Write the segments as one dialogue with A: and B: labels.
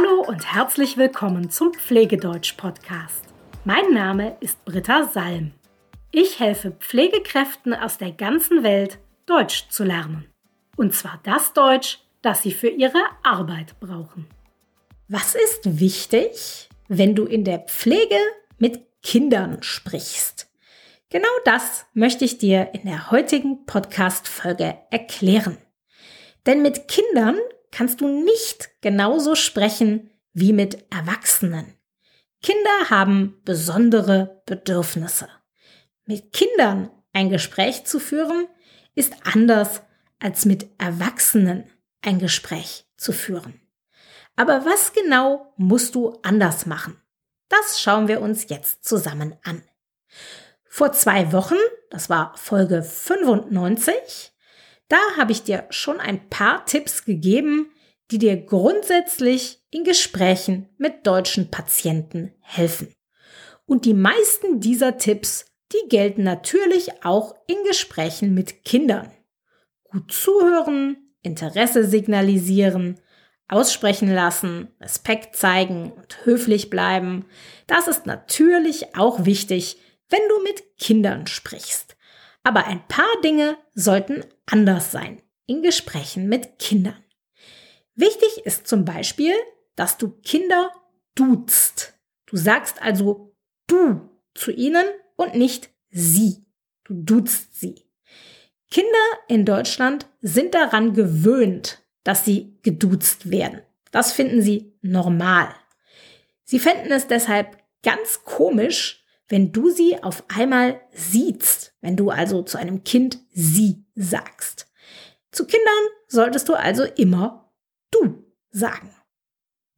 A: Hallo und herzlich willkommen zum Pflegedeutsch-Podcast. Mein Name ist Britta Salm. Ich helfe Pflegekräften aus der ganzen Welt, Deutsch zu lernen. Und zwar das Deutsch, das sie für ihre Arbeit brauchen. Was ist wichtig, wenn du in der Pflege mit Kindern sprichst? Genau das möchte ich dir in der heutigen Podcast-Folge erklären. Denn mit Kindern kannst du nicht genauso sprechen wie mit Erwachsenen. Kinder haben besondere Bedürfnisse. Mit Kindern ein Gespräch zu führen, ist anders als mit Erwachsenen ein Gespräch zu führen. Aber was genau musst du anders machen? Das schauen wir uns jetzt zusammen an. Vor zwei Wochen, das war Folge 95, da habe ich dir schon ein paar Tipps gegeben, die dir grundsätzlich in Gesprächen mit deutschen Patienten helfen. Und die meisten dieser Tipps, die gelten natürlich auch in Gesprächen mit Kindern. Gut zuhören, Interesse signalisieren, aussprechen lassen, Respekt zeigen und höflich bleiben, das ist natürlich auch wichtig, wenn du mit Kindern sprichst. Aber ein paar Dinge sollten anders sein in Gesprächen mit Kindern. Wichtig ist zum Beispiel, dass du Kinder duzt. Du sagst also du zu ihnen und nicht sie. Du duzt sie. Kinder in Deutschland sind daran gewöhnt, dass sie geduzt werden. Das finden sie normal. Sie fänden es deshalb ganz komisch, wenn du sie auf einmal siehst, wenn du also zu einem Kind sie sagst. Zu Kindern solltest du also immer du sagen.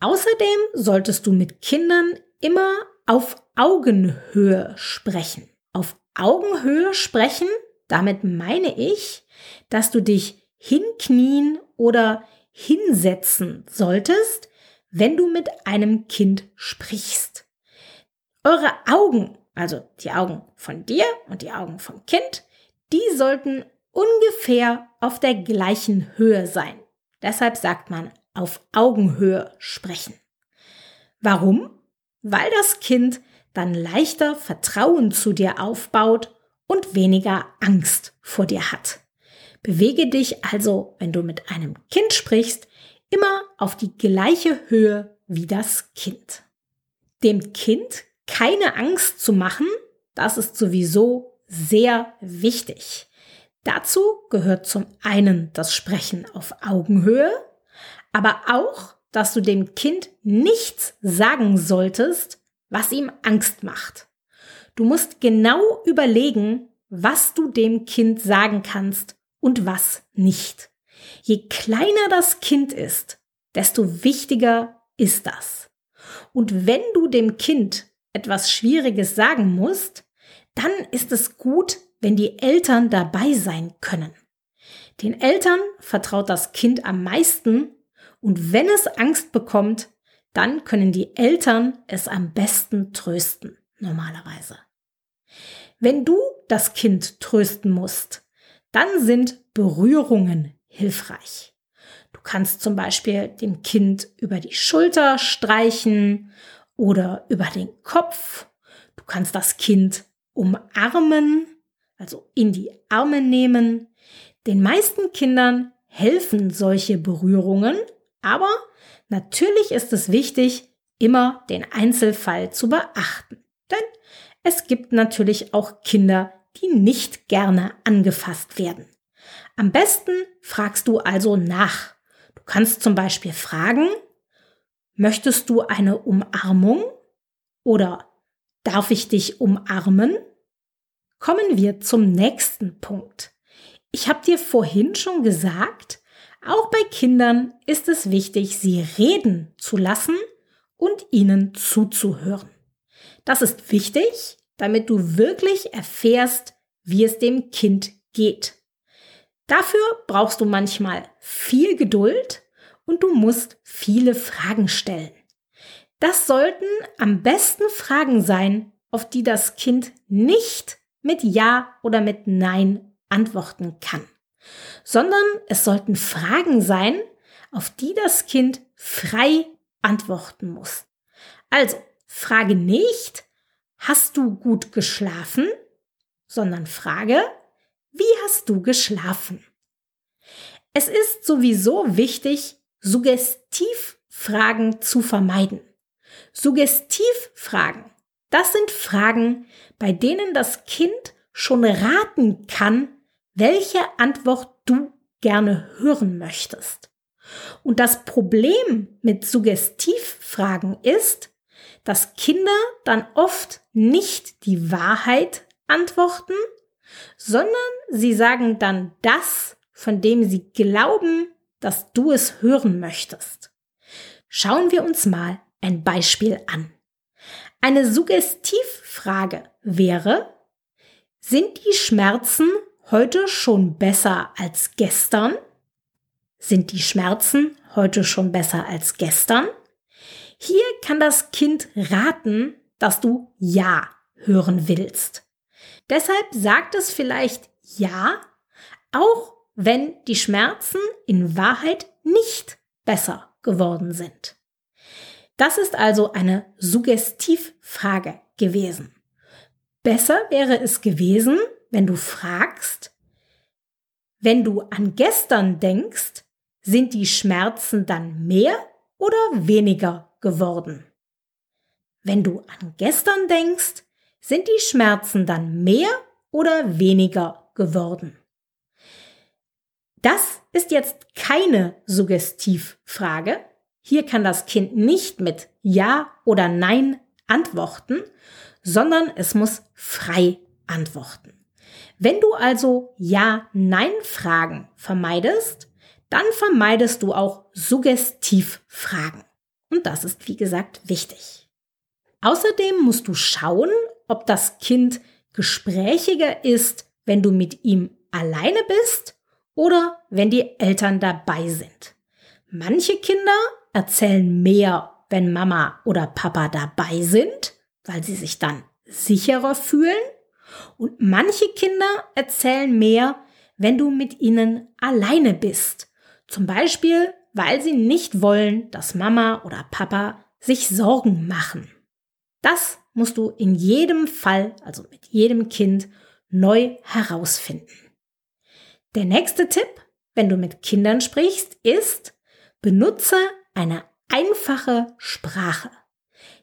A: Außerdem solltest du mit Kindern immer auf Augenhöhe sprechen. Auf Augenhöhe sprechen, damit meine ich, dass du dich hinknien oder hinsetzen solltest, wenn du mit einem Kind sprichst. Eure Augen also die Augen von dir und die Augen vom Kind, die sollten ungefähr auf der gleichen Höhe sein. Deshalb sagt man auf Augenhöhe sprechen. Warum? Weil das Kind dann leichter Vertrauen zu dir aufbaut und weniger Angst vor dir hat. Bewege dich also, wenn du mit einem Kind sprichst, immer auf die gleiche Höhe wie das Kind. Dem Kind keine Angst zu machen, das ist sowieso sehr wichtig. Dazu gehört zum einen das Sprechen auf Augenhöhe, aber auch, dass du dem Kind nichts sagen solltest, was ihm Angst macht. Du musst genau überlegen, was du dem Kind sagen kannst und was nicht. Je kleiner das Kind ist, desto wichtiger ist das. Und wenn du dem Kind etwas Schwieriges sagen musst, dann ist es gut, wenn die Eltern dabei sein können. Den Eltern vertraut das Kind am meisten und wenn es Angst bekommt, dann können die Eltern es am besten trösten, normalerweise. Wenn du das Kind trösten musst, dann sind Berührungen hilfreich. Du kannst zum Beispiel dem Kind über die Schulter streichen oder über den Kopf. Du kannst das Kind umarmen, also in die Arme nehmen. Den meisten Kindern helfen solche Berührungen, aber natürlich ist es wichtig, immer den Einzelfall zu beachten. Denn es gibt natürlich auch Kinder, die nicht gerne angefasst werden. Am besten fragst du also nach. Du kannst zum Beispiel fragen, Möchtest du eine Umarmung? Oder darf ich dich umarmen? Kommen wir zum nächsten Punkt. Ich habe dir vorhin schon gesagt, auch bei Kindern ist es wichtig, sie reden zu lassen und ihnen zuzuhören. Das ist wichtig, damit du wirklich erfährst, wie es dem Kind geht. Dafür brauchst du manchmal viel Geduld und du musst viele Fragen stellen. Das sollten am besten Fragen sein, auf die das Kind nicht mit Ja oder mit Nein antworten kann, sondern es sollten Fragen sein, auf die das Kind frei antworten musst. Also, frage nicht, hast du gut geschlafen, sondern frage, wie hast du geschlafen? Es ist sowieso wichtig, Suggestivfragen zu vermeiden. Suggestivfragen, das sind Fragen, bei denen das Kind schon raten kann, welche Antwort du gerne hören möchtest. Und das Problem mit Suggestivfragen ist, dass Kinder dann oft nicht die Wahrheit antworten, sondern sie sagen dann das, von dem sie glauben, dass du es hören möchtest. Schauen wir uns mal ein Beispiel an. Eine Suggestivfrage wäre, sind die Schmerzen heute schon besser als gestern? Sind die Schmerzen heute schon besser als gestern? Hier kann das Kind raten, dass du Ja hören willst. Deshalb sagt es vielleicht Ja, auch wenn die Schmerzen in Wahrheit nicht besser geworden sind. Das ist also eine Suggestivfrage gewesen. Besser wäre es gewesen, wenn du fragst, wenn du an gestern denkst, sind die Schmerzen dann mehr oder weniger geworden? Wenn du an gestern denkst, sind die Schmerzen dann mehr oder weniger geworden? Das ist jetzt keine Suggestivfrage. Hier kann das Kind nicht mit Ja oder Nein antworten, sondern es muss frei antworten. Wenn du also Ja-Nein-Fragen vermeidest, dann vermeidest du auch Suggestivfragen. Und das ist, wie gesagt, wichtig. Außerdem musst du schauen, ob das Kind gesprächiger ist, wenn du mit ihm alleine bist oder wenn die Eltern dabei sind. Manche Kinder erzählen mehr, wenn Mama oder Papa dabei sind, weil sie sich dann sicherer fühlen. Und manche Kinder erzählen mehr, wenn du mit ihnen alleine bist. Zum Beispiel, weil sie nicht wollen, dass Mama oder Papa sich Sorgen machen. Das musst du in jedem Fall, also mit jedem Kind, neu herausfinden. Der nächste Tipp, wenn du mit Kindern sprichst, ist, benutze eine einfache Sprache.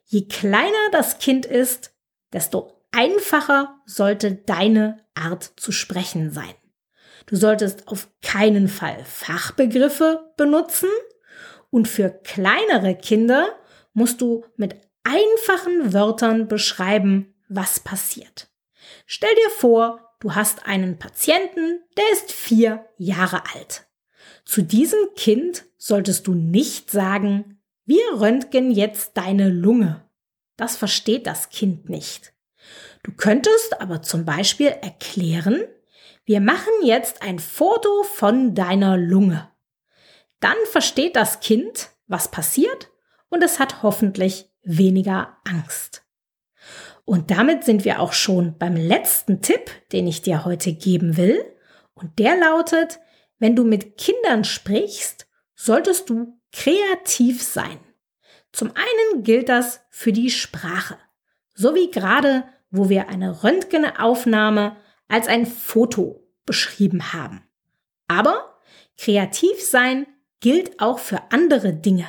A: Je kleiner das Kind ist, desto einfacher sollte deine Art zu sprechen sein. Du solltest auf keinen Fall Fachbegriffe benutzen und für kleinere Kinder musst du mit einfachen Wörtern beschreiben, was passiert. Stell dir vor, du hast einen Patienten, der ist vier Jahre alt. Zu diesem Kind solltest du nicht sagen, wir röntgen jetzt deine Lunge. Das versteht das Kind nicht. Du könntest aber zum Beispiel erklären, wir machen jetzt ein Foto von deiner Lunge. Dann versteht das Kind, was passiert und es hat hoffentlich weniger Angst. Und damit sind wir auch schon beim letzten Tipp, den ich dir heute geben will. Und der lautet, wenn du mit Kindern sprichst, solltest du kreativ sein. Zum einen gilt das für die Sprache, so wie gerade, wo wir eine Röntgenaufnahme als ein Foto beschrieben haben. Aber kreativ sein gilt auch für andere Dinge.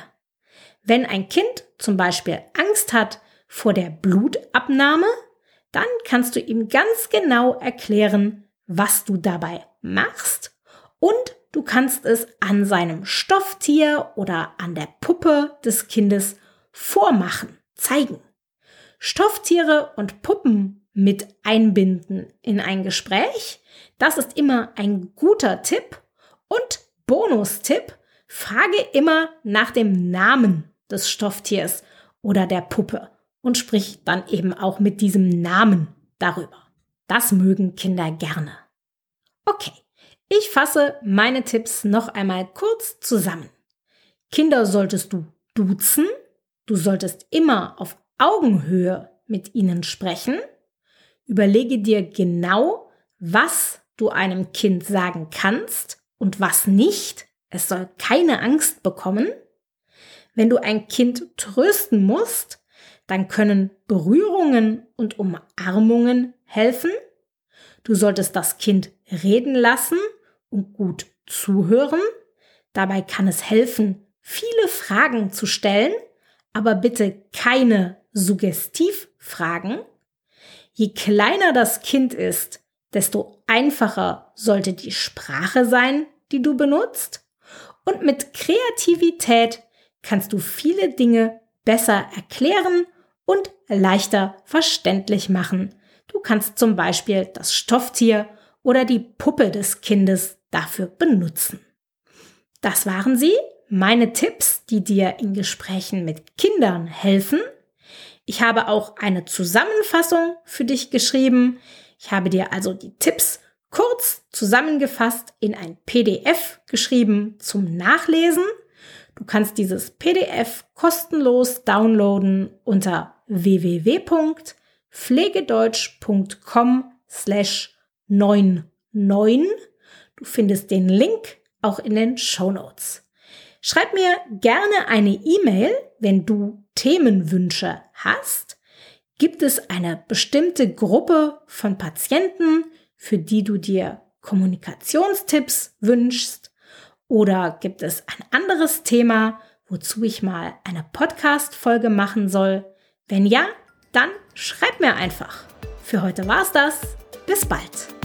A: Wenn ein Kind zum Beispiel Angst hat vor der Blutabnahme, dann kannst du ihm ganz genau erklären, was du dabei machst und du kannst es an seinem Stofftier oder an der Puppe des Kindes vormachen, zeigen. Stofftiere und Puppen mit einbinden in ein Gespräch, das ist immer ein guter Tipp. Und Bonustipp, frage immer nach dem Namen des Stofftiers oder der Puppe und sprich dann eben auch mit diesem Namen darüber. Das mögen Kinder gerne. Okay, ich fasse meine Tipps noch einmal kurz zusammen. Kinder solltest du duzen, du solltest immer auf Augenhöhe mit ihnen sprechen, überlege dir genau, was du einem Kind sagen kannst und was nicht. Es soll keine Angst bekommen Wenn du ein Kind trösten musst, dann können Berührungen und Umarmungen helfen. Du solltest das Kind reden lassen und gut zuhören. Dabei kann es helfen, viele Fragen zu stellen, aber bitte keine Suggestivfragen. Je kleiner das Kind ist, desto einfacher sollte die Sprache sein, die du benutzt. Und mit Kreativität kannst du viele Dinge besser erklären und leichter verständlich machen. Du kannst zum Beispiel das Stofftier oder die Puppe des Kindes dafür benutzen. Das waren sie, meine Tipps, die dir in Gesprächen mit Kindern helfen. Ich habe auch eine Zusammenfassung für dich geschrieben. Ich habe dir also die Tipps kurz zusammengefasst in ein PDF geschrieben zum Nachlesen. Du kannst dieses PDF kostenlos downloaden unter www.pflegedeutsch.com slash 99. Du findest den Link auch in den Show Notes. Schreib mir gerne eine E-Mail, wenn du Themenwünsche hast. Gibt es eine bestimmte Gruppe von Patienten, für die du dir Kommunikationstipps wünschst? Oder gibt es ein anderes Thema, wozu ich mal eine Podcast-Folge machen soll? Wenn ja, dann schreib mir einfach. Für heute war's das. Bis bald.